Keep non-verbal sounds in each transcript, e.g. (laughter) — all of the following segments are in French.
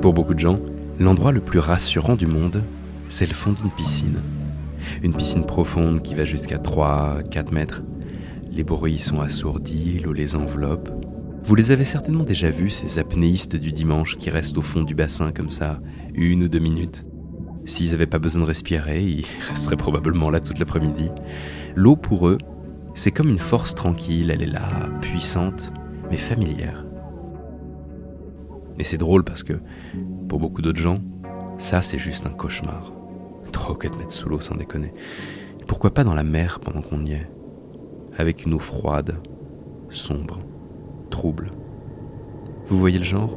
Pour beaucoup de gens, l'endroit le plus rassurant du monde, c'est le fond d'une piscine. Une piscine profonde qui va jusqu'à 3-4 mètres. Les bruits sont assourdis, l'eau les enveloppe. Vous les avez certainement déjà vus, ces apnéistes du dimanche qui restent au fond du bassin comme ça, une ou deux minutes. S'ils n'avaient pas besoin de respirer, ils (laughs) resteraient probablement là toute l'après-midi. L'eau pour eux, c'est comme une force tranquille, elle est là, puissante, mais familière. Et c'est drôle parce que, pour beaucoup d'autres gens, ça c'est juste un cauchemar. 3 ou 4 mètres sous l'eau sans déconner. pourquoi pas dans la mer pendant qu'on y est? Avec une eau froide, sombre, trouble. Vous voyez le genre?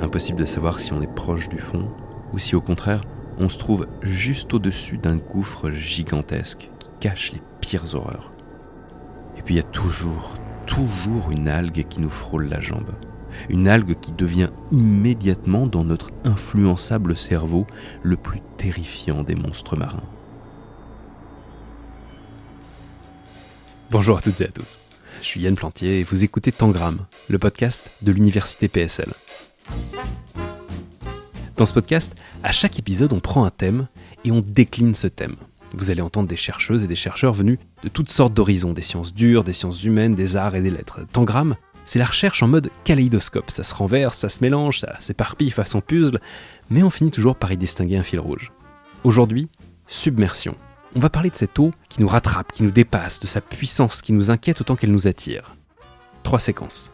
Impossible de savoir si on est proche du fond ou si au contraire on se trouve juste au-dessus d'un gouffre gigantesque qui cache les pires horreurs. Et puis il y a toujours, toujours une algue qui nous frôle la jambe. Une algue qui devient immédiatement dans notre influençable cerveau le plus terrifiant des monstres marins. Bonjour à toutes et à tous. Je suis Yann Plantier et vous écoutez Tangram, le podcast de l'université PSL. Dans ce podcast, à chaque épisode, on prend un thème et on décline ce thème. Vous allez entendre des chercheuses et des chercheurs venus de toutes sortes d'horizons, des sciences dures, des sciences humaines, des arts et des lettres. Tangram, c'est la recherche en mode kaléidoscope. Ça se renverse, ça se mélange, ça s'éparpille façon puzzle, mais on finit toujours par y distinguer un fil rouge. Aujourd'hui, submersion. On va parler de cette eau qui nous rattrape, qui nous dépasse, de sa puissance qui nous inquiète autant qu'elle nous attire. Trois séquences.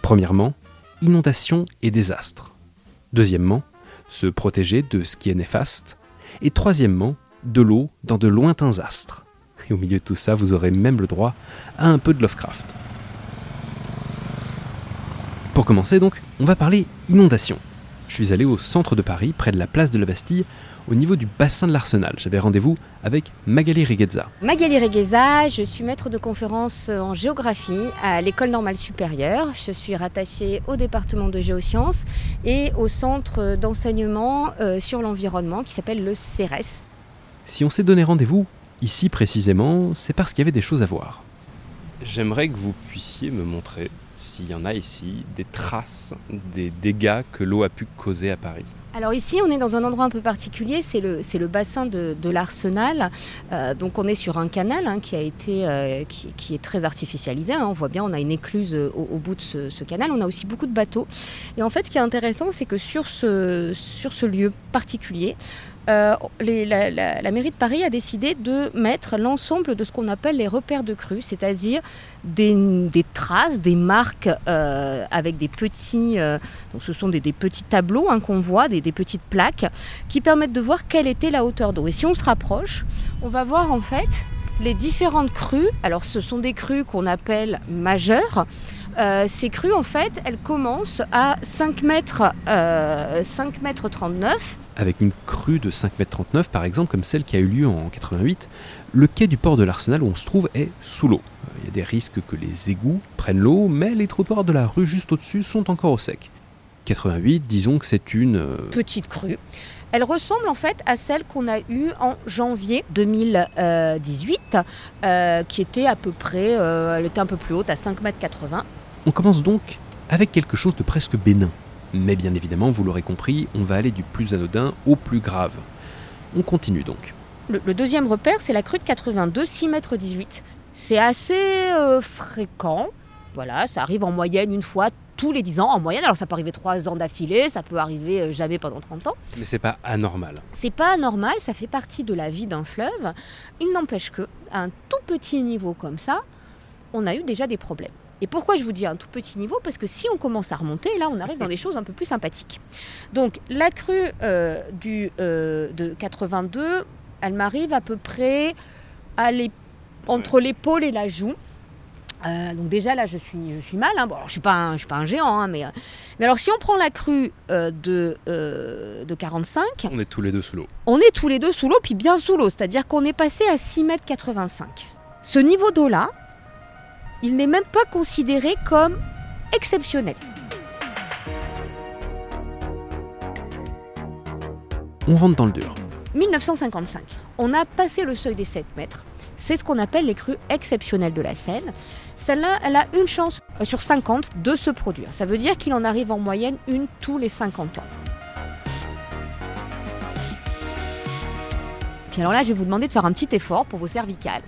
Premièrement, inondation et désastre. Deuxièmement, se protéger de ce qui est néfaste. Et troisièmement, de l'eau dans de lointains astres. Et au milieu de tout ça, vous aurez même le droit à un peu de Lovecraft. Pour commencer donc, on va parler inondation. Je suis allé au centre de Paris, près de la place de la Bastille, au niveau du bassin de l'Arsenal. J'avais rendez-vous avec Magali Regueza. Magali Regueza, je suis maître de conférence en géographie à l'école normale supérieure. Je suis rattachée au département de géosciences et au centre d'enseignement euh, sur l'environnement qui s'appelle le CERES. Si on s'est donné rendez-vous ici précisément, c'est parce qu'il y avait des choses à voir. J'aimerais que vous puissiez me montrer s'il y en a ici des traces des dégâts que l'eau a pu causer à Paris. Alors ici, on est dans un endroit un peu particulier, c'est le, le bassin de, l'Arsenal. Euh, donc on est sur un canal hein, qui, a été, euh, qui, est très artificialisé. Hein. On voit bien, on a une écluse au, bout de ce, canal. On a aussi beaucoup de bateaux. Et en fait, ce qui est intéressant, c'est que sur ce, sur ce lieu particulier, euh, la, mairie de Paris a décidé de mettre l'ensemble de ce qu'on appelle les repères de crue, c'est-à-dire des, traces, des marques euh, avec des petits, euh, donc ce sont des, petits tableaux hein, qu'on voit, des, des, petites plaques qui permettent de voir quelle était la hauteur d'eau. Et si on se rapproche, on va voir en fait les différentes crues. Alors ce sont des crues qu'on appelle majeures. Euh, ces crues, en fait, elles commencent à 5 mètres, 5 euh, mètres 39. Avec une crue de 5 mètres 39, par exemple, comme celle qui a eu lieu en 88, le quai du port de l'Arsenal où on se trouve est sous l'eau. Il y a des risques que les égouts prennent l'eau, mais les trottoirs de la rue juste au-dessus sont encore au sec. 88, disons que c'est une... Euh, Petite crue. Elle ressemble en fait à celle qu'on a eue en janvier 2018, qui était à peu près, elle était un peu plus haute, à 5,80 mètres. On commence donc avec quelque chose de presque bénin. Mais bien évidemment, vous l'aurez compris, on va aller du plus anodin au plus grave. On continue donc. Le, deuxième repère, c'est la crue de 82, 6 mètres 18. C'est assez euh, fréquent. Voilà, ça arrive en moyenne une fois tous les 10 ans en moyenne. Alors ça peut arriver 3 ans d'affilée, ça peut arriver euh, jamais pendant 30 ans. Mais c'est pas anormal. C'est pas anormal, ça fait partie de la vie d'un fleuve. Il n'empêche que à un tout petit niveau comme ça, on a eu déjà des problèmes. Et pourquoi je vous dis un tout petit niveau Parce que si on commence à remonter, là, on arrive dans des choses un peu plus sympathiques. Donc, la crue euh, du, euh, de 82, elle m'arrive à peu près à entre l'épaule et la joue. Euh, donc déjà là je suis, je suis mal, hein. bon, je ne suis, pas un, je suis pas un géant, hein, mais, mais alors si on prend la crue de, de 45... On est tous les deux sous l'eau. On est tous les deux sous l'eau, puis bien sous l'eau, c'est-à-dire qu'on est passé à 6 mètres 85. Ce niveau d'eau là, il n'est même pas considéré comme exceptionnel. On rentre dans le dur. 1955, on a passé le seuil des 7 mètres. C'est ce qu'on appelle les crues exceptionnelles de la Seine. Celle-là, elle a une chance euh, sur 50 de se produire. Ça veut dire qu'il en arrive en moyenne une tous les 50 ans. Puis alors là, je vais vous demander de faire un petit effort pour vos cervicales.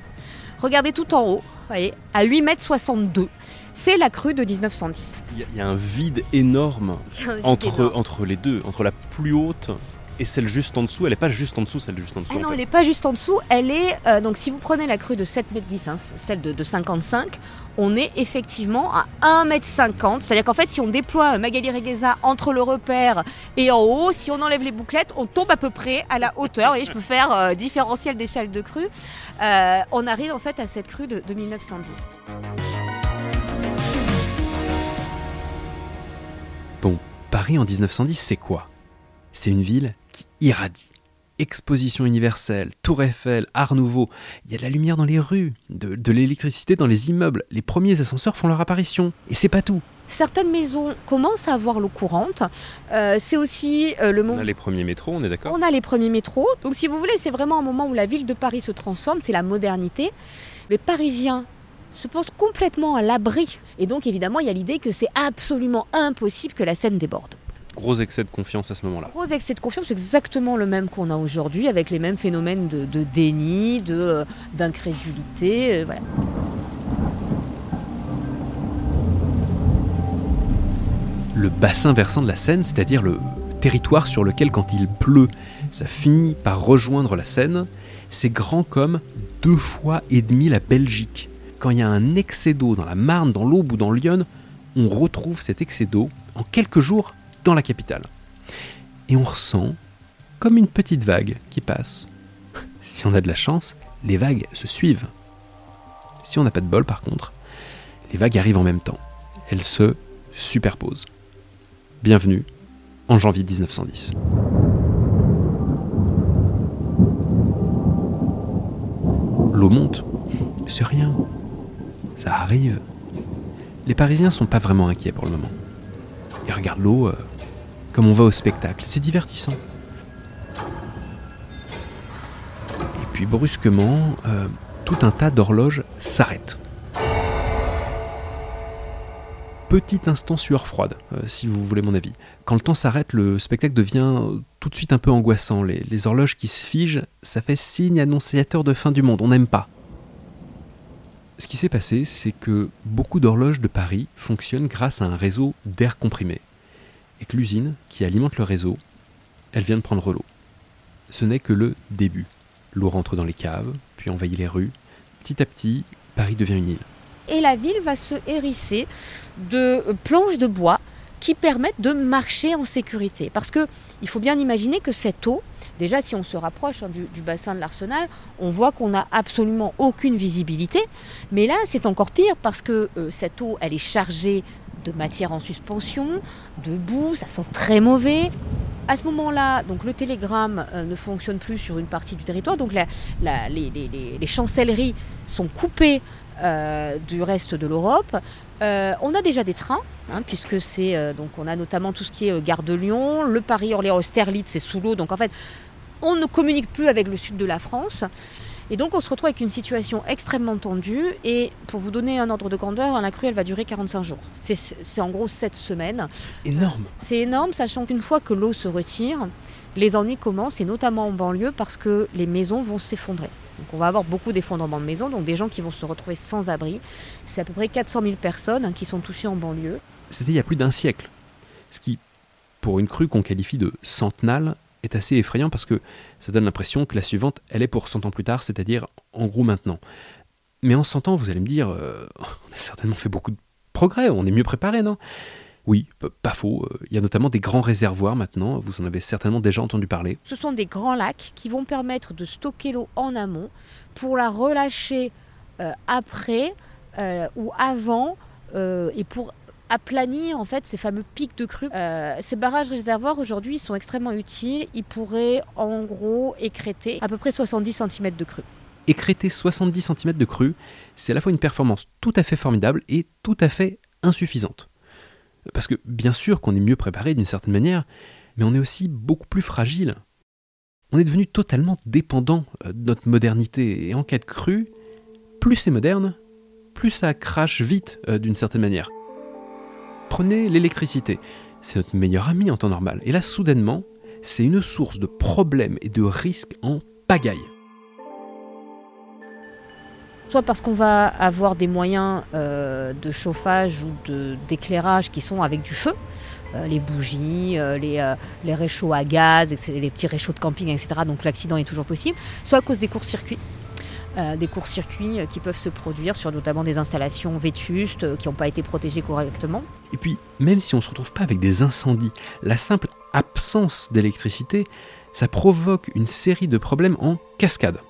Regardez tout en haut, voyez, à 8,62 m. C'est la crue de 1910. Il y, a un vide énorme entre, entre les deux, entre la plus haute et celle juste en dessous, elle n'est pas juste en dessous, celle juste en dessous. Ah non, elle n'est pas juste en dessous. Elle est. Euh, donc, si vous prenez la crue de 7 m 10, celle de, 55, on est effectivement à 1 m 50. C'est-à-dire qu'en fait, si on déploie Magali Regueza entre le repère et en haut, si on enlève les bouclettes, on tombe à peu près à la hauteur. Et je peux faire euh, différentiel d'échelle de crue. Euh, on arrive en fait à cette crue de, de 1910. Bon, Paris en 1910, c'est quoi? C'est une ville irradie. Exposition universelle, Tour Eiffel, Art Nouveau, il y a de la lumière dans les rues, de, l'électricité dans les immeubles, les premiers ascenseurs font leur apparition. Et c'est pas tout. Certaines maisons commencent à avoir l'eau courante. Euh, c'est aussi euh, le moment. On a les premiers métros, on est d'accord? On a les premiers métros. Donc, si vous voulez, c'est vraiment un moment où la ville de Paris se transforme, c'est la modernité. Les Parisiens se pensent complètement à l'abri. Et donc, évidemment, il y a l'idée que c'est absolument impossible que la Seine déborde. Gros excès de confiance à ce moment-là. Gros excès de confiance, c'est exactement le même qu'on a aujourd'hui, avec les mêmes phénomènes de, déni, de, euh, d'incrédulité. Euh, voilà. Le bassin versant de la Seine, c'est-à-dire le territoire sur lequel, quand il pleut, ça finit par rejoindre la Seine, c'est grand comme deux fois et demi la Belgique. Quand il y a un excès d'eau dans la Marne, dans l'Aube ou dans Lyon, on retrouve cet excès d'eau en quelques jours dans la capitale. Et on ressent comme une petite vague qui passe. (laughs) Si on a de la chance, les vagues se suivent. Si on n'a pas de bol par contre, les vagues arrivent en même temps. Elles se superposent. Bienvenue en janvier 1910. L'eau monte, c'est rien. Ça arrive. Les Parisiens sont pas vraiment inquiets pour le moment. Ils regardent l'eau euh, comme on va au spectacle. C'est divertissant. Et puis brusquement, euh, tout un tas d'horloges s'arrêtent. Petit instant sueur froide, euh, si vous voulez mon avis. Quand le temps s'arrête, le spectacle devient tout de suite un peu angoissant. Les, les horloges qui se figent, ça fait signe annonciateur de fin du monde. On n'aime pas. Ce qui s'est passé, c'est que beaucoup d'horloges de Paris fonctionnent grâce à un réseau d'air comprimé et l'usine qui alimente le réseau, elle vient de prendre l'eau. Ce n'est que le début. L'eau rentre dans les caves, puis envahit les rues. Petit à petit, Paris devient une île. Et la ville va se hérisser de planches de bois qui permettent de marcher en sécurité. Parce que il faut bien imaginer que cette eau, déjà si on se rapproche hein, du, bassin de l'Arsenal, on voit qu'on n'a absolument aucune visibilité. Mais là, c'est encore pire parce que euh, cette eau, elle est chargée de matière en suspension, de boue, ça sent très mauvais. À ce moment-là, donc le télégramme euh, ne fonctionne plus sur une partie du territoire, donc les, chancelleries sont coupées euh, du reste de l'Europe. Euh, on a déjà des trains, hein, puisque c'est donc on a notamment tout ce qui est gare de Lyon, le Paris-Orléans-Austerlitz, c'est sous l'eau, donc en fait on ne communique plus avec le sud de la France. Et donc on se retrouve avec une situation extrêmement tendue. Et pour vous donner un ordre de grandeur, la crue, elle va durer 45 jours. C'est en gros 7 semaines. Énorme. C'est énorme, sachant qu'une fois que l'eau se retire, les ennuis commencent, et notamment en banlieue, parce que les maisons vont s'effondrer. Donc on va avoir beaucoup d'effondrements de maisons, donc des gens qui vont se retrouver sans abri. C'est à peu près 400 000 personnes qui sont touchées en banlieue. C'était il y a plus d'un siècle. Ce qui, pour une crue qu'on qualifie de centenale, est assez effrayant parce que ça donne l'impression que la suivante, elle est pour 100 ans plus tard, c'est-à-dire en gros maintenant. Mais en 100 ans, vous allez me dire, euh, (laughs) on a certainement fait beaucoup de progrès, on est mieux préparé, non? Oui, pas faux. Euh, il y a notamment des grands réservoirs maintenant, vous en avez certainement déjà entendu parler. Ce sont des grands lacs qui vont permettre de stocker l'eau en amont pour la relâcher euh, après ou avant et pour aplanir en fait ces fameux pics de crue. Euh, ces barrages réservoirs aujourd'hui sont extrêmement utiles. Ils pourraient en gros écréter à peu près 70 cm de crue. Écréter 70 cm de crue, c'est à la fois une performance tout à fait formidable et tout à fait insuffisante. Parce que bien sûr qu'on est mieux préparé d'une certaine manière, mais on est aussi beaucoup plus fragile. On est devenu totalement dépendant euh, de notre modernité, et en cas de crue, plus c'est moderne, plus ça crache vite euh, d'une certaine manière. Prenez l'électricité. C'est notre meilleur ami en temps normal. Et là, soudainement, c'est une source de problèmes et de risques en pagaille. Soit parce qu'on va avoir des moyens euh, de chauffage ou d'éclairage qui sont avec du feu, euh, les bougies, euh, les réchauds à gaz, les petits réchauds de camping, etc. Donc l'accident est toujours possible, soit à cause des courts-circuits des courts-circuits qui peuvent se produire sur notamment des installations vétustes qui n'ont pas été protégées correctement. Et puis, même si on ne se retrouve pas avec des incendies, la simple absence d'électricité, ça provoque une série de problèmes en cascade.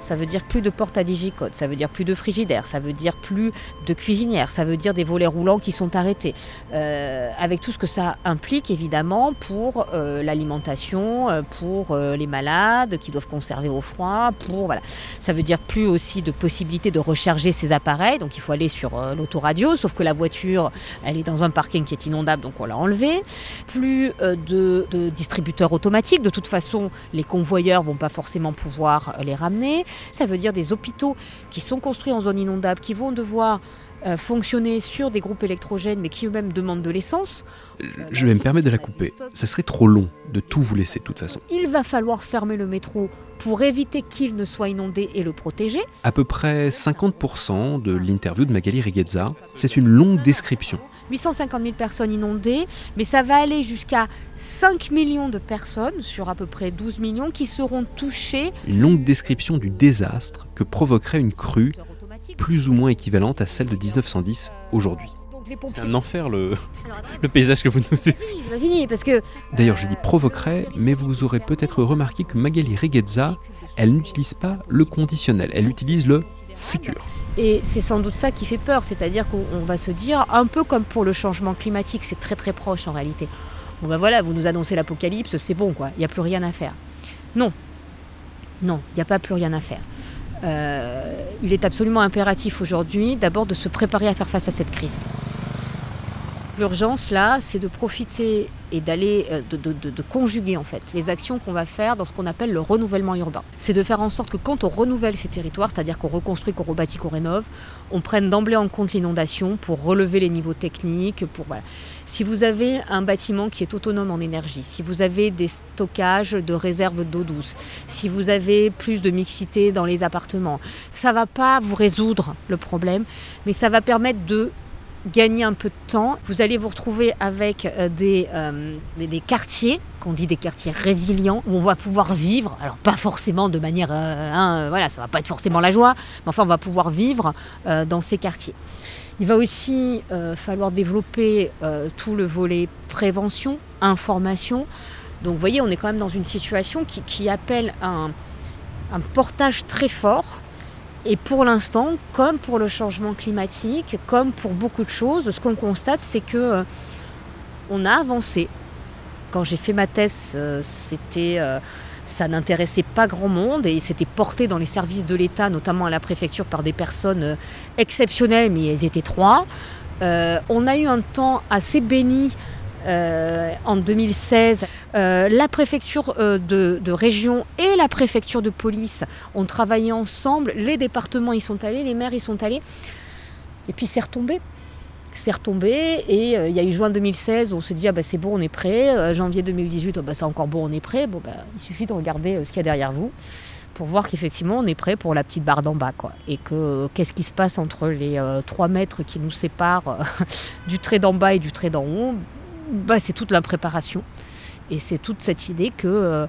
Ça veut dire plus de portes à digicode, ça veut dire plus de frigidaire, ça veut dire plus de cuisinières, ça veut dire des volets roulants qui sont arrêtés. Euh, avec tout ce que ça implique évidemment pour euh, l'alimentation, euh, pour les malades qui doivent conserver au froid, pour voilà. Ça veut dire plus aussi de possibilité de recharger ces appareils, donc il faut aller sur l'autoradio, sauf que la voiture, elle est dans un parking qui est inondable, donc on l'a enlevé. Plus de, de distributeurs automatiques, de toute façon les convoyeurs vont pas forcément pouvoir les ramener. Ça veut dire des hôpitaux qui sont construits en zone inondable, qui vont devoir euh, fonctionner sur des groupes électrogènes, mais qui eux-mêmes demandent de l'essence. Je vais me permettre de la couper. Ça serait trop long de tout vous laisser de toute façon. Il va falloir fermer le métro pour éviter qu'il ne soit inondé et le protéger. À peu près 50% de l'interview de Magali Reguezza, c'est une longue description. 850 000 personnes inondées, mais ça va aller jusqu'à 5 millions de personnes sur à peu près 12 millions qui seront touchées. Une longue description du désastre que provoquerait une crue plus ou moins équivalente à celle de 1910 aujourd'hui. C'est un enfer le, (laughs) le paysage que vous nous expliquez. parce que. D'ailleurs, je dis provoquerait, mais vous aurez peut-être remarqué que Magali Reguezza, elle n'utilise pas le conditionnel, elle utilise le futur. Et c'est sans doute ça qui fait peur, c'est-à-dire qu'on va se dire, un peu comme pour le changement climatique, c'est très très proche en réalité. Bon ben voilà, vous nous annoncez l'apocalypse, c'est bon quoi, il n'y a plus rien à faire. Non, non, il n'y a pas plus rien à faire. Euh, il est absolument impératif aujourd'hui d'abord de se préparer à faire face à cette crise. L'urgence là, c'est de profiter et d'aller euh, de, conjuguer en fait les actions qu'on va faire dans ce qu'on appelle le renouvellement urbain. C'est de faire en sorte que quand on renouvelle ces territoires, c'est-à-dire qu'on reconstruit, qu'on rebâtit, qu'on rénove, on prenne d'emblée en compte l'inondation pour relever les niveaux techniques, pour. Si vous avez un bâtiment qui est autonome en énergie, si vous avez des stockages de réserves d'eau douce, si vous avez plus de mixité dans les appartements, ça va pas vous résoudre le problème, mais ça va permettre de gagner un peu de temps. Vous allez vous retrouver avec euh, euh, des, des, quartiers, qu'on dit des quartiers résilients, où on va pouvoir vivre, alors pas forcément de manière, euh, hein, voilà, ça va pas être forcément la joie, mais enfin on va pouvoir vivre dans ces quartiers. Il va aussi falloir développer tout le volet prévention, information. Donc vous voyez, on est quand même dans une situation qui, appelle un, un portage très fort et pour l'instant, comme pour le changement climatique, comme pour beaucoup de choses, ce qu'on constate, c'est que euh, on a avancé. Quand j'ai fait ma thèse, euh, c'était, euh, ça n'intéressait pas grand monde et c'était porté dans les services de l'État, notamment à la préfecture, par des personnes exceptionnelles, mais elles étaient trois. on a eu un temps assez béni euh, en 2016, euh, la préfecture euh, de, région et la préfecture de police ont travaillé ensemble. Les départements y sont allés, les maires y sont allés. Et puis c'est retombé. C'est retombé et il y a eu juin 2016 où on se dit ah bah, c'est bon on est prêt. janvier 2018 bah, c'est encore bon on est prêt. Bon bah, il suffit de regarder ce qu'il y a derrière vous pour voir qu'effectivement on est prêt pour la petite barre d'en bas quoi. Et que qu'est-ce qui se passe entre les 3 mètres qui nous séparent (laughs) du trait d'en bas et du trait d'en haut? Bah, c'est toute la préparation. Et c'est toute cette idée que euh, euh,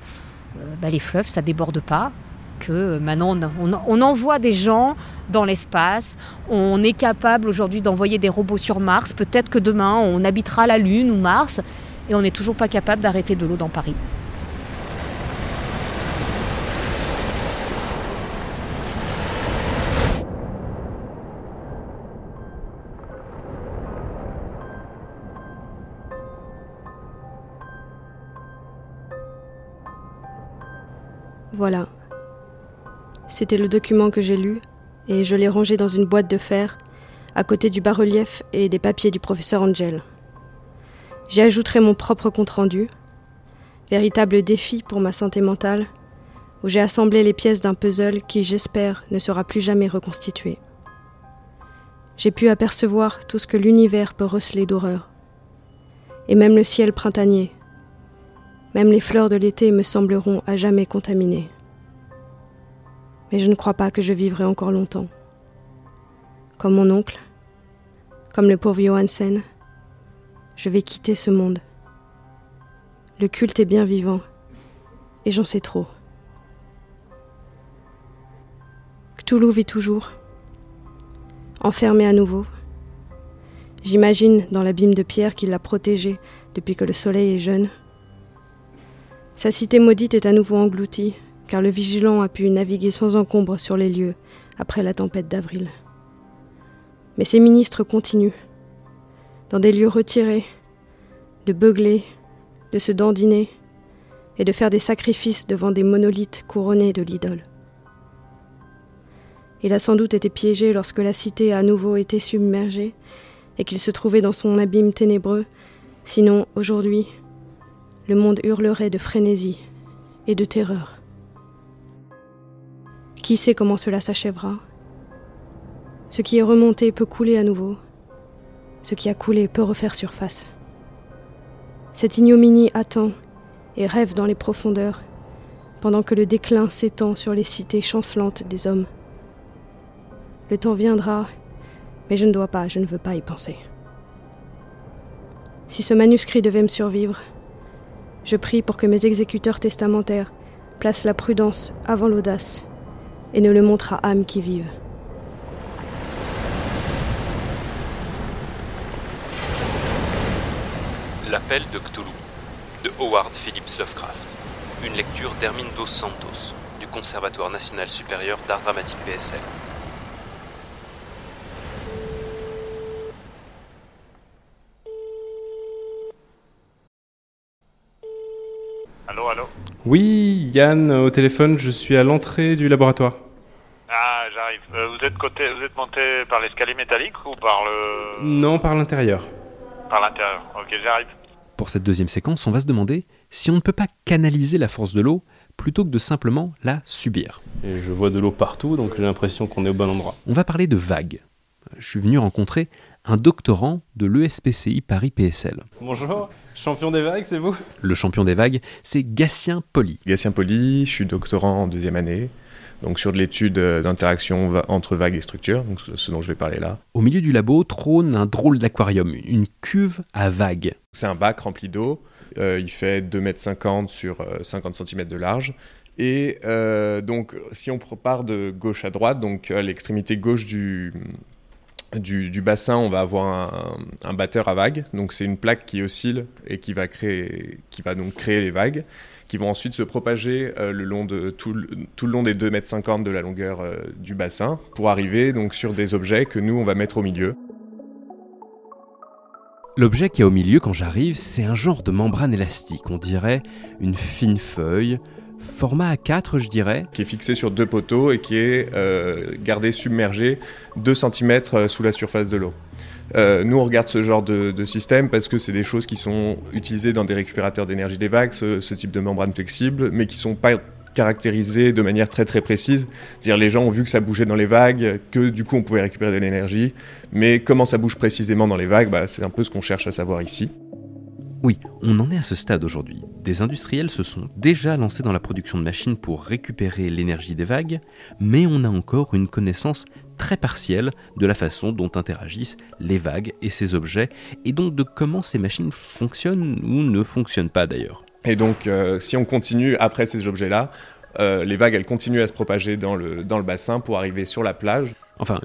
bah, les fleuves, ça déborde pas, que maintenant on, envoie des gens dans l'espace, on est capable aujourd'hui d'envoyer des robots sur Mars, peut-être que demain on habitera la Lune ou Mars, et on n'est toujours pas capable d'arrêter de l'eau dans Paris. Voilà. C'était le document que j'ai lu, et je l'ai rangé dans une boîte de fer, à côté du bas-relief et des papiers du professeur Angel. J'y ajouterai mon propre compte-rendu, véritable défi pour ma santé mentale, où j'ai assemblé les pièces d'un puzzle qui, j'espère, ne sera plus jamais reconstitué. J'ai pu apercevoir tout ce que l'univers peut receler d'horreur, et même le ciel printanier, même les fleurs de l'été me sembleront à jamais contaminées. Mais je ne crois pas que je vivrai encore longtemps. Comme mon oncle, comme le pauvre Johansen, je vais quitter ce monde. Le culte est bien vivant, et j'en sais trop. Cthulhu vit toujours, enfermé à nouveau. J'imagine dans l'abîme de pierre qui l'a protégé depuis que le soleil est jeune. Sa cité maudite est à nouveau engloutie, car le vigilant a pu naviguer sans encombre sur les lieux après la tempête d'avril. Mais ses ministres continuent, dans des lieux retirés, de beugler, de se dandiner et de faire des sacrifices devant des monolithes couronnés de l'idole. Il a sans doute été piégé lorsque la cité a à nouveau été submergée et qu'il se trouvait dans son abîme ténébreux, sinon aujourd'hui, le monde hurlerait de frénésie et de terreur. Qui sait comment cela s'achèvera? Ce qui est remonté peut couler à nouveau. Ce qui a coulé peut refaire surface. Cette ignominie attend et rêve dans les profondeurs, pendant que le déclin s'étend sur les cités chancelantes des hommes. Le temps viendra, mais je ne dois pas, je ne veux pas y penser. Si ce manuscrit devait me survivre, je prie pour que mes exécuteurs testamentaires placent la prudence avant l'audace et ne le montrent à âme qui vive. L'appel de Cthulhu de Howard Phillips Lovecraft. Une lecture d'Hermine Dos Santos du Conservatoire national supérieur d'art dramatique PSL. Allô, allô Oui, Yann, au téléphone, je suis à l'entrée du laboratoire. Ah, j'arrive. Euh, vous êtes côté, vous êtes monté par l'escalier métallique ou par le, Non, par l'intérieur. par l'intérieur Ok, j'arrive. Pour cette deuxième séquence, on va se demander si on ne peut pas canaliser la force de l'eau plutôt que de simplement la subir. Et je vois de l'eau partout, donc j'ai l'impression qu'on est au bon endroit. On va parler de vagues. Je suis venu rencontrer un doctorant de l'ESPCI Paris PSL. Bonjour, champion des vagues, c'est vous? Le champion des vagues, c'est Gatien Poli. Gatien Poli, je suis doctorant en deuxième année, donc sur de l'étude euh, d'interaction entre vagues et structures, donc ce dont je vais parler là. Au milieu du labo trône un drôle d'aquarium, une cuve à vagues. C'est un bac rempli d'eau, euh, il fait 2,50 m sur euh, 50 cm de large. Et euh, donc, si on part de gauche à droite, donc à l'extrémité gauche du, du, bassin, on va avoir un, batteur à vagues. Donc, c'est une plaque qui oscille et qui va, créer, qui donc créer les vagues, qui vont ensuite se propager euh, le long de, tout, le- long des 2,50 m de la longueur euh, du bassin pour arriver donc sur des objets que nous, on va mettre au milieu. L'objet qui est au milieu quand j'arrive, c'est un genre de membrane élastique, on dirait une fine feuille, format A4 je dirais. qui est fixé sur deux poteaux et qui est euh, gardé submergé 2 cm sous la surface de l'eau. Euh, nous, on regarde ce genre de, système parce que c'est des choses qui sont utilisées dans des récupérateurs d'énergie des vagues, ce, type de membrane flexible, mais qui sont pas caractérisées de manière très très précise. C'est-à-dire les gens ont vu que ça bougeait dans les vagues, que du coup on pouvait récupérer de l'énergie, mais comment ça bouge précisément dans les vagues, bah, c'est un peu ce qu'on cherche à savoir ici. Oui, on en est à ce stade aujourd'hui. Des industriels se sont déjà lancés dans la production de machines pour récupérer l'énergie des vagues, mais on a encore une connaissance très partielle de la façon dont interagissent les vagues et ces objets, et donc de comment ces machines fonctionnent ou ne fonctionnent pas d'ailleurs. Et donc, euh, si on continue après ces objets-là, euh, les vagues, elles continuent à se propager dans le, dans le bassin pour arriver sur la plage. Enfin,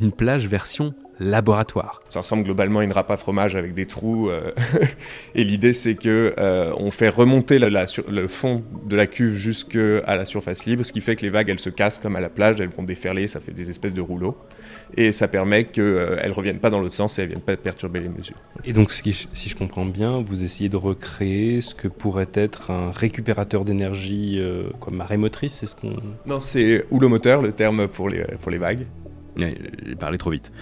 une plage version laboratoire. Ça ressemble globalement à une râpe à fromage avec des trous. euh, (laughs) et l'idée, c'est que euh, on fait remonter la- la sur- le fond de la cuve jusqu'à la surface libre, ce qui fait que les vagues, elles se cassent comme à la plage, elles vont déferler, ça fait des espèces de rouleaux. Et ça permet qu'elles ne reviennent pas dans l'autre sens et elles ne viennent pas perturber les mesures. Et donc, si je comprends bien, vous essayez de recréer ce que pourrait être un récupérateur d'énergie, euh, quoi, marée motrice, c'est ce qu'on... Non, c'est houlomoteur, le terme pour les, pour les vagues. J'ai parlé trop vite.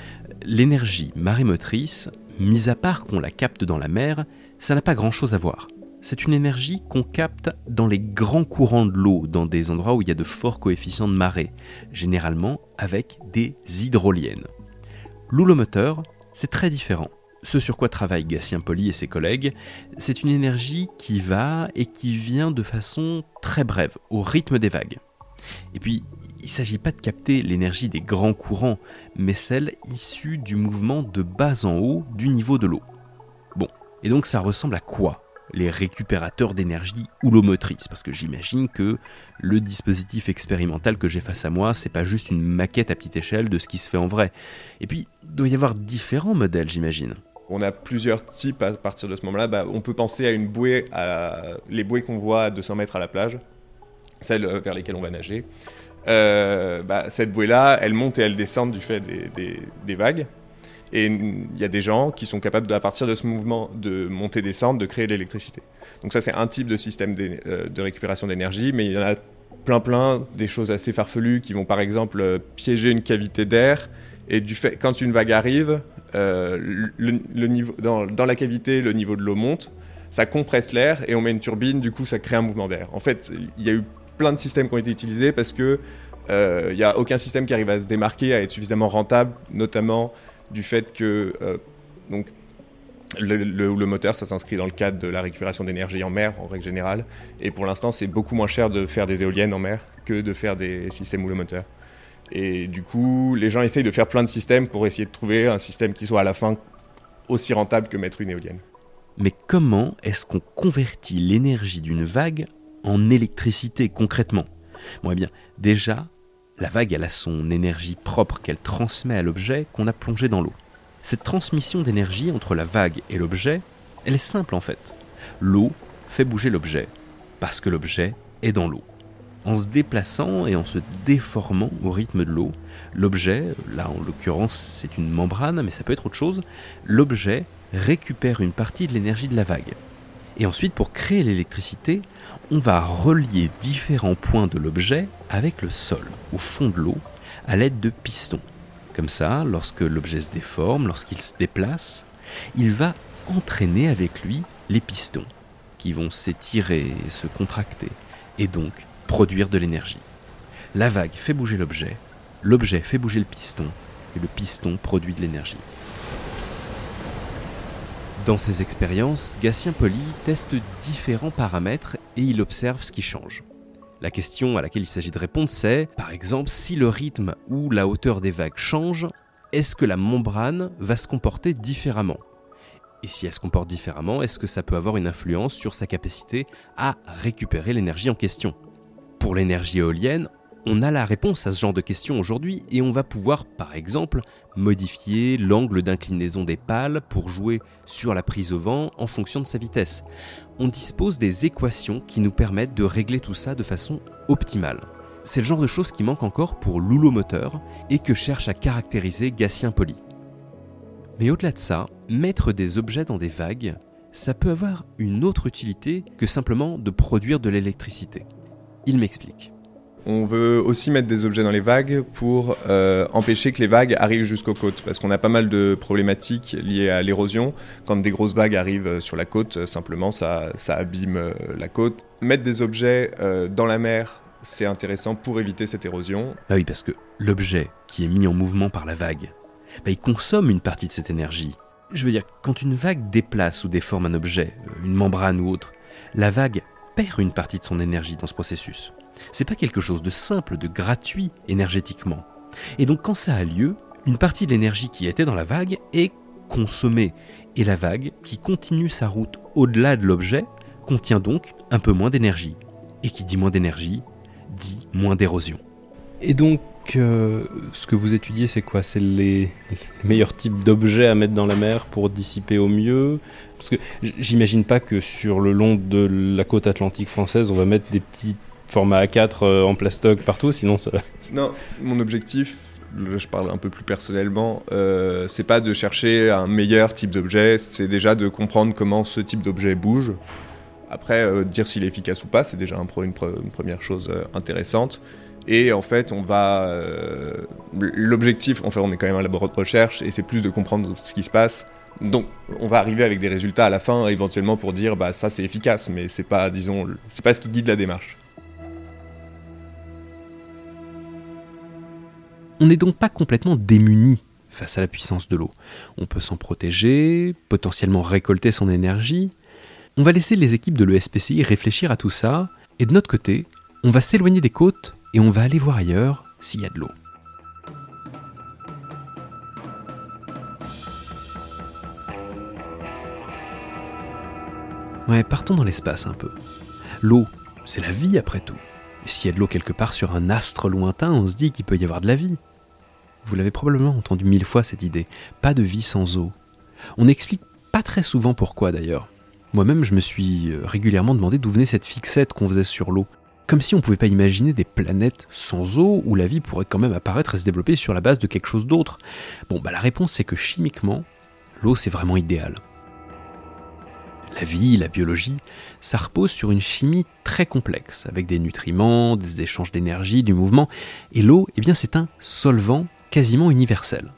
L'énergie marémotrice, mis à part qu'on la capte dans la mer, ça n'a pas grand-chose à voir. C'est une énergie qu'on capte dans les grands courants de l'eau, dans des endroits où il y a de forts coefficients de marée, généralement avec des hydroliennes. L'houlomoteur, c'est très différent. Ce sur quoi travaillent Gatien Poli et ses collègues, c'est une énergie qui va et qui vient de façon très brève, au rythme des vagues. Et puis, il ne s'agit pas de capter l'énergie des grands courants, mais celle issue du mouvement de bas en haut du niveau de l'eau. Bon, et donc ça ressemble à quoi les récupérateurs d'énergie ou l'eau motrice? Parce que j'imagine que le dispositif expérimental que j'ai face à moi, c'est pas juste une maquette à petite échelle de ce qui se fait en vrai. Et puis, il doit y avoir différents modèles, j'imagine. On a plusieurs types à partir de ce moment-là. Bah, on peut penser à une bouée, à les bouées qu'on voit à 200 mètres à la plage, celles vers lesquelles on va nager. Euh, bah, cette bouée-là, elle monte et elle descend du fait des vagues. Et il y a des gens qui sont capables, à partir de ce mouvement de montée-descente, de créer de l'électricité. Donc ça, c'est un type de système euh, de récupération d'énergie, mais il y en a plein plein des choses assez farfelues qui vont par exemple euh, piéger une cavité d'air et du fait quand une vague arrive dans, dans, la cavité le niveau de l'eau monte ça compresse l'air et on met une turbine du coup ça crée un mouvement d'air en fait il y a eu plein de systèmes qui ont été utilisés parce que il n'y a aucun système qui arrive à se démarquer à être suffisamment rentable notamment du fait que euh, donc, le, le, moteur, ça s'inscrit dans le cadre de la récupération d'énergie en mer, en règle générale. Et pour l'instant, c'est beaucoup moins cher de faire des éoliennes en mer que de faire des systèmes le moteur. Et du coup, les gens essayent de faire plein de systèmes pour essayer de trouver un système qui soit à la fin aussi rentable que mettre une éolienne. Mais comment est-ce qu'on convertit l'énergie d'une vague en électricité concrètement Bon, eh bien, déjà, la vague, a son énergie propre qu'elle transmet à l'objet qu'on a plongé dans l'eau. Cette transmission d'énergie entre la vague et l'objet, elle est simple en fait. L'eau fait bouger l'objet, parce que l'objet est dans l'eau. En se déplaçant et en se déformant au rythme de l'eau, l'objet, là en l'occurrence c'est une membrane, mais ça peut être autre chose, l'objet récupère une partie de l'énergie de la vague. Et ensuite, pour créer l'électricité, on va relier différents points de l'objet avec le sol, au fond de l'eau, à l'aide de pistons. Comme ça, lorsque l'objet se déforme, lorsqu'il se déplace, il va entraîner avec lui les pistons, qui vont s'étirer et se contracter, et donc produire de l'énergie. La vague fait bouger l'objet, l'objet fait bouger le piston, et le piston produit de l'énergie. Dans ses expériences, Gatien Poli teste différents paramètres et il observe ce qui change. La question à laquelle il s'agit de répondre, c'est, par exemple, si le rythme ou la hauteur des vagues change, est-ce que la membrane va se comporter différemment? Et si elle se comporte différemment, est-ce que ça peut avoir une influence sur sa capacité à récupérer l'énergie en question? Pour l'énergie éolienne, on a la réponse à ce genre de questions aujourd'hui et on va pouvoir, par exemple, modifier l'angle d'inclinaison des pales pour jouer sur la prise au vent en fonction de sa vitesse. On dispose des équations qui nous permettent de régler tout ça de façon optimale. C'est le genre de choses qui manque encore pour l'oulomoteur et que cherche à caractériser Gatien Poli. Mais au-delà de ça, mettre des objets dans des vagues, ça peut avoir une autre utilité que simplement de produire de l'électricité. Il m'explique. On veut aussi mettre des objets dans les vagues pour euh, empêcher que les vagues arrivent jusqu'aux côtes, parce qu'on a pas mal de problématiques liées à l'érosion. Quand des grosses vagues arrivent sur la côte, euh, simplement ça, abîme euh, la côte. Mettre des objets dans la mer, c'est intéressant pour éviter cette érosion. Ah oui, parce que l'objet qui est mis en mouvement par la vague, bah, il consomme une partie de cette énergie. Je veux dire, quand une vague déplace ou déforme un objet, une membrane ou autre, la vague perd une partie de son énergie dans ce processus. C'est pas quelque chose de simple, de gratuit énergétiquement. Et donc quand ça a lieu, une partie de l'énergie qui était dans la vague est consommée. Et la vague, qui continue sa route au-delà de l'objet, contient donc un peu moins d'énergie. Et qui dit moins d'énergie, dit moins d'érosion. Et donc, euh, ce que vous étudiez, c'est quoi? C'est les, meilleurs types d'objets à mettre dans la mer pour dissiper au mieux? Parce que j'imagine pas que sur le long de la côte atlantique française, on va mettre des petits format A4 euh, en plastoc partout, sinon ça. Non, mon objectif, je parle un peu plus personnellement, euh, c'est pas de chercher un meilleur type d'objet, c'est déjà de comprendre comment ce type d'objet bouge. Après, euh, dire s'il est efficace ou pas, c'est déjà une, première chose intéressante. Et en fait, on va. L'objectif, enfin, on est quand même un laboratoire de recherche et c'est plus de comprendre ce qui se passe. Donc, on va arriver avec des résultats à la fin, éventuellement pour dire, bah ça c'est efficace, mais c'est pas, disons, c'est pas ce qui guide la démarche. On n'est donc pas complètement démuni face à la puissance de l'eau. On peut s'en protéger, potentiellement récolter son énergie. On va laisser les équipes de l'ESPCI réfléchir à tout ça, et de notre côté, on va s'éloigner des côtes et on va aller voir ailleurs s'il y a de l'eau. Ouais, partons dans l'espace un peu. L'eau, c'est la vie après tout. S'il y a de l'eau quelque part sur un astre lointain, on se dit qu'il peut y avoir de la vie. Vous l'avez probablement entendu mille fois cette idée. Pas de vie sans eau. On n'explique pas très souvent pourquoi d'ailleurs. Moi-même, je me suis euh, régulièrement demandé d'où venait cette fixette qu'on faisait sur l'eau. Comme si on ne pouvait pas imaginer des planètes sans eau où la vie pourrait quand même apparaître et se développer sur la base de quelque chose d'autre. Bon, bah la réponse c'est que chimiquement, l'eau c'est vraiment idéal. La vie, la biologie, ça repose sur une chimie très complexe, avec des nutriments, des échanges d'énergie, du mouvement. Et l'eau, eh bien, c'est un solvant quasiment universel.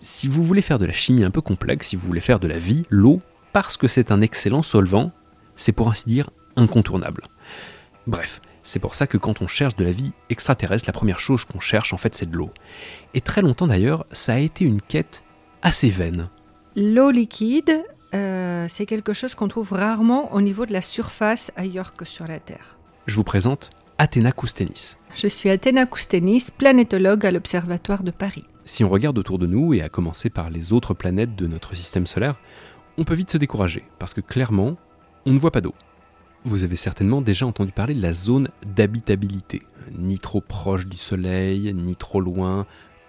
Si vous voulez faire de la chimie un peu complexe, si vous voulez faire de la vie, l'eau, parce que c'est un excellent solvant, c'est pour ainsi dire incontournable. Bref, c'est pour ça que quand on cherche de la vie extraterrestre, la première chose qu'on cherche en fait c'est de l'eau. Et très longtemps d'ailleurs, ça a été une quête assez vaine. L'eau liquide, euh, c'est quelque chose qu'on trouve rarement au niveau de la surface ailleurs que sur la Terre. Je vous présente Athéna Koustenis. Je suis Athéna Koustenis, planétologue à l'Observatoire de Paris. Si on regarde autour de nous, et à commencer par les autres planètes de notre système solaire, on peut vite se décourager, parce que clairement, on ne voit pas d'eau. Vous avez certainement déjà entendu parler de la zone d'habitabilité. Ni trop proche du Soleil, ni trop loin,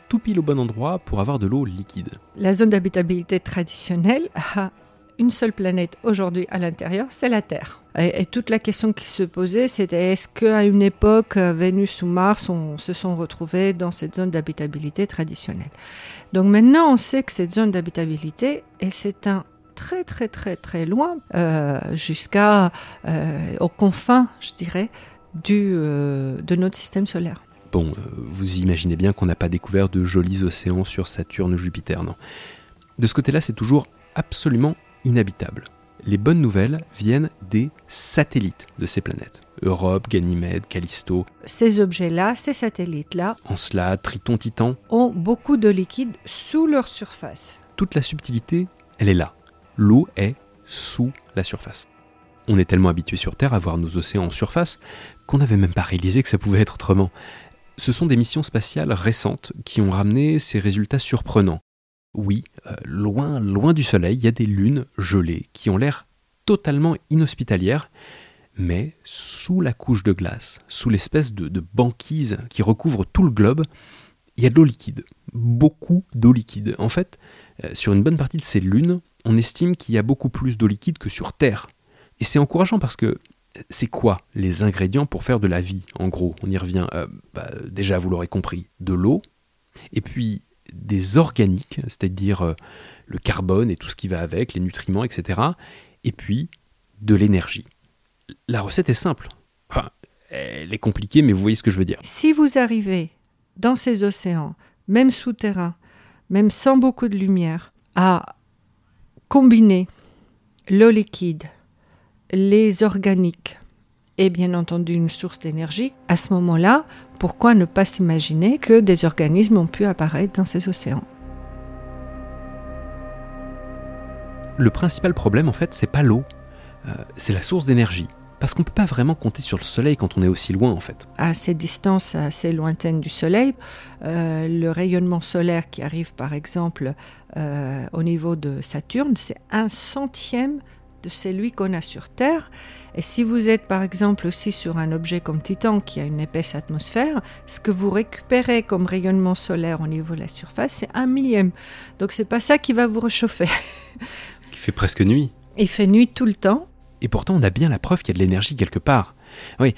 tout pile au bon endroit pour avoir de l'eau liquide. La zone d'habitabilité traditionnelle a une seule planète aujourd'hui à l'intérieur, c'est la Terre. Et, toute la question qui se posait, c'était est-ce qu'à une époque, Vénus ou Mars on, se sont retrouvés dans cette zone d'habitabilité traditionnelle? Donc maintenant, on sait que cette zone d'habitabilité, c'est un très très très très loin, euh, jusqu'à euh, aux confins, je dirais, du, euh, de notre système solaire. Bon, vous imaginez bien qu'on n'a pas découvert de jolis océans sur Saturne ou Jupiter, non? De ce côté-là, c'est toujours absolument inhabitable. Les bonnes nouvelles viennent des satellites de ces planètes. Europe, Ganymède, Callisto. Ces objets-là, ces satellites-là, Encelade, Triton, Titan, ont beaucoup de liquide sous leur surface. toute la subtilité, elle est là. L'eau est sous la surface. On est tellement habitué sur Terre à voir nos océans en surface qu'on n'avait même pas réalisé que ça pouvait être autrement. Ce sont des missions spatiales récentes qui ont ramené ces résultats surprenants. Oui, euh, loin, loin du Soleil, il y a des lunes gelées qui ont l'air totalement inhospitalières, mais sous la couche de glace, sous l'espèce de, banquise qui recouvre tout le globe, il y a de l'eau liquide. Beaucoup d'eau liquide. En fait, euh, sur une bonne partie de ces lunes, on estime qu'il y a beaucoup plus d'eau liquide que sur Terre. Et c'est encourageant parce que c'est quoi les ingrédients pour faire de la vie En gros, on y revient. euh, bah, déjà, vous l'aurez compris, de l'eau, et puis des organiques, c'est-à-dire euh, le carbone et tout ce qui va avec, les nutriments, etc. Et puis de l'énergie. La recette est simple. Enfin, elle est compliquée, mais vous voyez ce que je veux dire. Si vous arrivez dans ces océans, même souterrains, même sans beaucoup de lumière, à combiner l'eau liquide, les organiques et bien entendu une source d'énergie, à ce moment-là, pourquoi ne pas s'imaginer que des organismes ont pu apparaître dans ces océans? Le principal problème, en fait, c'est pas l'eau, euh, c'est la source d'énergie. Parce qu'on ne peut pas vraiment compter sur le soleil quand on est aussi loin, en fait. à ces distances assez lointaines du Soleil, euh, le rayonnement solaire qui arrive par exemple euh, au niveau de Saturne, c'est un centième de celui qu'on a sur Terre. Et si vous êtes par exemple aussi sur un objet comme Titan qui a une épaisse atmosphère, ce que vous récupérez comme rayonnement solaire au niveau de la surface, c'est un millième. Donc c'est pas ça qui va vous réchauffer. (laughs) Qui fait presque nuit. Il fait nuit tout le temps. Et pourtant, on a bien la preuve qu'il y a de l'énergie quelque part. Oui,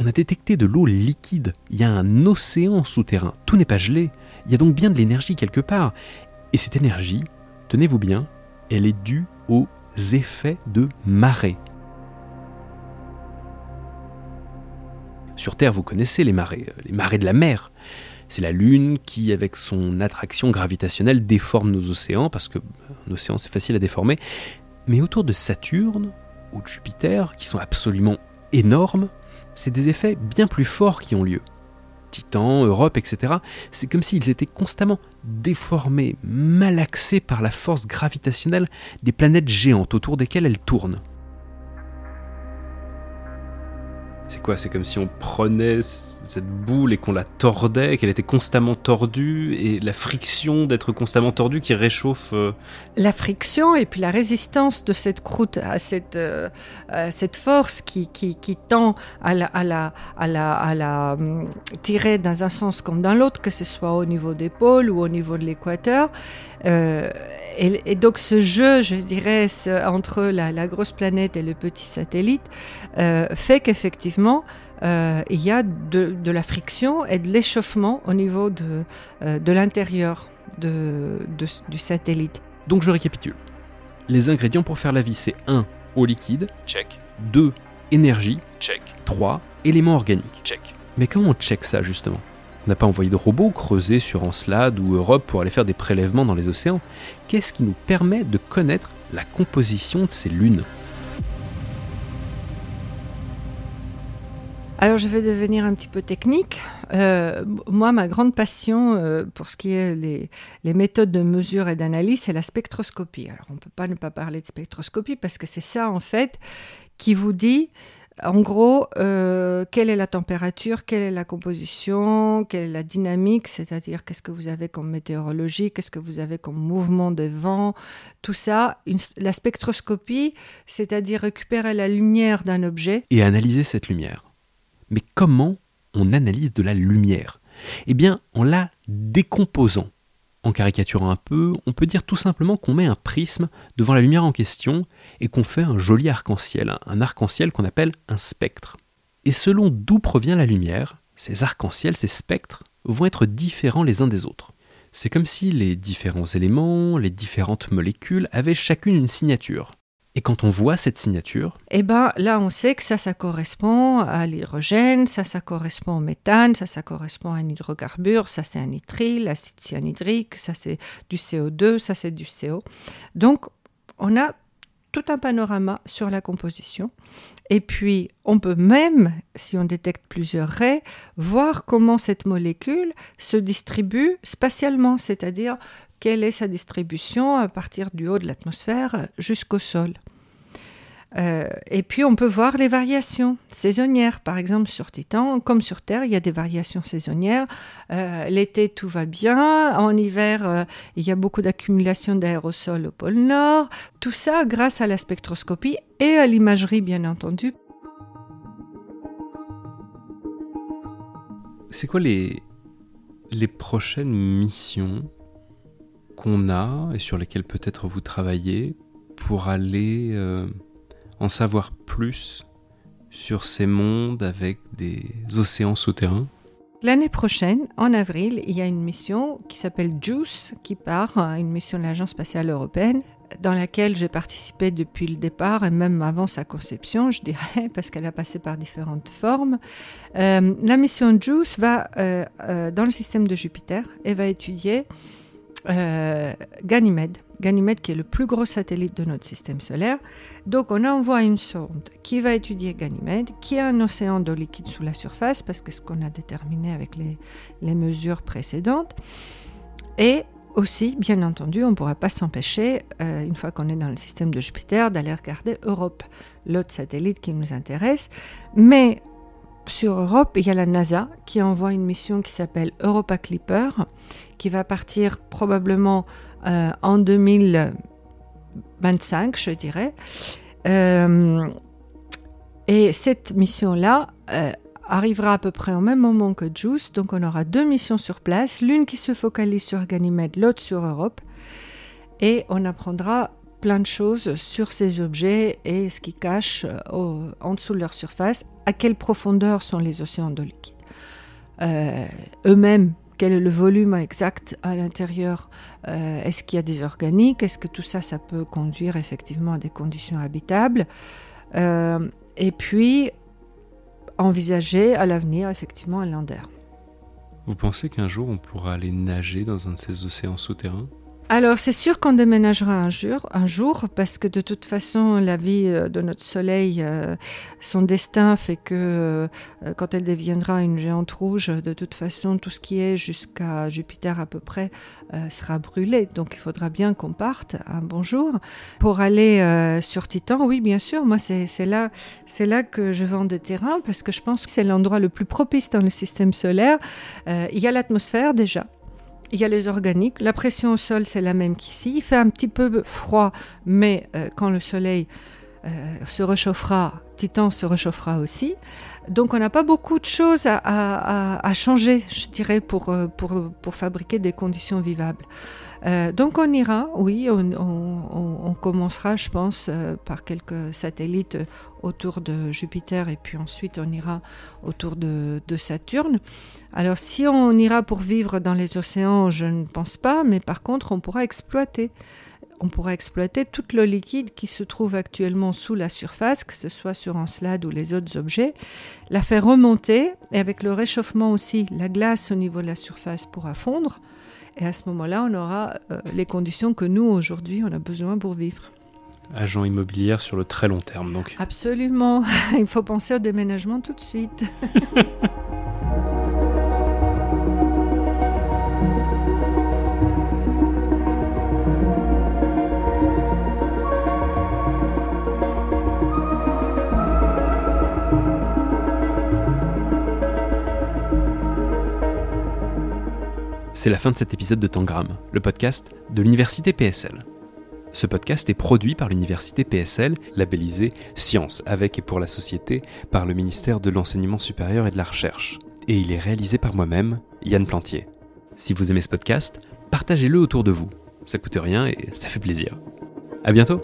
on a détecté de l'eau liquide. Il y a un océan souterrain. Tout n'est pas gelé. Il y a donc bien de l'énergie quelque part. Et cette énergie, tenez-vous bien, elle est due aux effets de marée. Sur Terre, vous connaissez les marées, euh, les marées de la mer. C'est la Lune qui, avec son attraction gravitationnelle, déforme nos océans, parce que un océan c'est facile à déformer. Mais autour de Saturne ou de Jupiter, qui sont absolument énormes, c'est des effets bien plus forts qui ont lieu. Titan, Europe, etc. C'est comme s'ils étaient constamment déformés, malaxés par la force gravitationnelle des planètes géantes autour desquelles elles tournent. C'est quoi C'est comme si on prenait cette boule et qu'on la tordait, qu'elle était constamment tordue, et la friction d'être constamment tordue qui réchauffe. Euh, la friction et puis la résistance de cette croûte à cette, euh, cette force qui, qui, qui, tend à la, à la, à la, à la hum, tirer dans un sens comme dans l'autre, que ce soit au niveau des pôles ou au niveau de l'équateur. Euh, et, donc ce jeu, je dirais, entre la, grosse planète et le petit satellite, fait qu'effectivement, euh, il y a de, la friction et de l'échauffement au niveau de, de l'intérieur du satellite. Donc je récapitule. Les ingrédients pour faire la vie, c'est 1. Eau liquide, check. 2. Énergie, check. 3. Éléments organiques, check. Mais comment on check ça justement? On n'a pas envoyé de robots creuser sur Encelade ou Europe pour aller faire des prélèvements dans les océans? Qu'est-ce qui nous permet de connaître la composition de ces lunes? Alors je vais devenir un petit peu technique. Euh, moi, ma grande passion euh, pour ce qui est les, méthodes de mesure et d'analyse, c'est la spectroscopie. Alors on ne peut pas ne pas parler de spectroscopie parce que c'est ça en fait qui vous dit en gros, euh, quelle est la température, quelle est la composition, quelle est la dynamique, c'est-à-dire qu'est-ce que vous avez comme météorologie, qu'est-ce que vous avez comme mouvement de vent, tout ça. la spectroscopie, c'est-à-dire récupérer la lumière d'un objet. Et analyser cette lumière. Mais comment on analyse de la lumière? Eh bien, en la décomposant. En caricaturant un peu, on peut dire tout simplement qu'on met un prisme devant la lumière en question et qu'on fait un joli arc-en-ciel, un arc-en-ciel qu'on appelle un spectre. Et selon d'où provient la lumière, ces arcs-en-ciel, ces spectres, vont être différents les uns des autres. C'est comme si les différents éléments, les différentes molécules avaient chacune une signature. Et quand on voit cette signature Eh bien là, on sait que ça, ça correspond à l'hydrogène, ça, ça correspond au méthane, ça, ça correspond à un hydrocarbure, ça, c'est un nitrile, l'acide cyanhydrique, ça, c'est du CO2, ça, c'est du CO. Donc, on a tout un panorama sur la composition. Et puis, on peut même, si on détecte plusieurs raies, voir comment cette molécule se distribue spatialement, c'est-à-dire quelle est sa distribution à partir du haut de l'atmosphère jusqu'au sol. Euh, et puis on peut voir les variations saisonnières. Par exemple, sur Titan, comme sur Terre, il y a des variations saisonnières. Euh, l'été, tout va bien. En hiver, euh, il y a beaucoup d'accumulation d'aérosols au pôle Nord. Tout ça grâce à la spectroscopie et à l'imagerie, bien entendu. C'est quoi les, les prochaines missions qu'on a et sur lesquelles peut-être vous travaillez pour aller en savoir plus sur ces mondes avec des océans souterrains? L'année prochaine, en avril, il y a une mission qui s'appelle JUICE, qui part, euh, une mission de l'Agence spatiale européenne, dans laquelle j'ai participé depuis le départ et même avant sa conception, je dirais, (laughs) parce qu'elle a passé par différentes formes. Euh, la mission JUICE va euh, dans le système de Jupiter et va étudier Ganymède. Ganymède qui est le plus gros satellite de notre système solaire. Donc on envoie une sonde qui va étudier Ganymède, qui a un océan d'eau liquide sous la surface, parce que ce qu'on a déterminé avec les, les mesures précédentes. Et aussi, bien entendu, on ne pourra pas s'empêcher, euh, une fois qu'on est dans le système de Jupiter, d'aller regarder Europe, l'autre satellite qui nous intéresse. Mais sur Europe, il y a la NASA qui envoie une mission qui s'appelle Europa Clipper, qui va partir probablement euh, en 2025, je dirais. Euh, et cette mission-là euh, arrivera à peu près au même moment que JUICE, donc on aura deux missions sur place, l'une qui se focalise sur Ganymède, l'autre sur Europe, et on apprendra plein de choses sur ces objets et ce qui cache en dessous de leur surface, à quelle profondeur sont les océans d'eau liquide. Eux-mêmes quel est le volume exact à l'intérieur euh, Est-ce qu'il y a des organiques? Est-ce que tout ça, ça peut conduire effectivement à des conditions habitables? Euh, Et puis, envisager à l'avenir effectivement un lander. Vous pensez qu'un jour on pourra aller nager dans un de ces océans souterrains? Alors, c'est sûr qu'on déménagera un jour, un jour, parce que de toute façon, la vie euh, de notre Soleil, euh, son destin fait que euh, quand elle deviendra une géante rouge, de toute façon, tout ce qui est jusqu'à Jupiter à peu près sera brûlé. Donc, il faudra bien qu'on parte un bon jour. Pour aller sur Titan, oui, bien sûr, moi, c'est là, là que je vends des terrains, parce que je pense que c'est l'endroit le plus propice dans le système solaire. il y a l'atmosphère déjà il y a les organiques. La pression au sol, c'est la même qu'ici. Il fait un petit peu froid, mais euh, quand le soleil euh, se réchauffera, Titan se réchauffera aussi. Donc on n'a pas beaucoup de choses à, changer, je dirais, pour, euh, pour, fabriquer des conditions vivables. Donc on ira, oui, on, commencera, je pense, par quelques satellites autour de Jupiter et puis ensuite on ira autour de, Saturne. Alors si on ira pour vivre dans les océans, je ne pense pas, mais par contre on pourra exploiter. On pourra exploiter toute l'eau liquide qui se trouve actuellement sous la surface, que ce soit sur Encelade ou les autres objets, la faire remonter et avec le réchauffement aussi, la glace au niveau de la surface pourra fondre. Et à ce moment-là, on aura euh, les conditions que nous, aujourd'hui, on a besoin pour vivre. Agent immobilière sur le très long terme, donc. Absolument. (laughs) Il faut penser au déménagement tout de suite. (laughs) C'est la fin de cet épisode de Tangram, le podcast de l'Université PSL. Ce podcast est produit par l'Université PSL, labellisé Science avec et pour la société par le ministère de l'Enseignement supérieur et de la Recherche. Et il est réalisé par moi-même, Yann Plantier. Si vous aimez ce podcast, partagez-le autour de vous. Ça coûte rien et ça fait plaisir. À bientôt!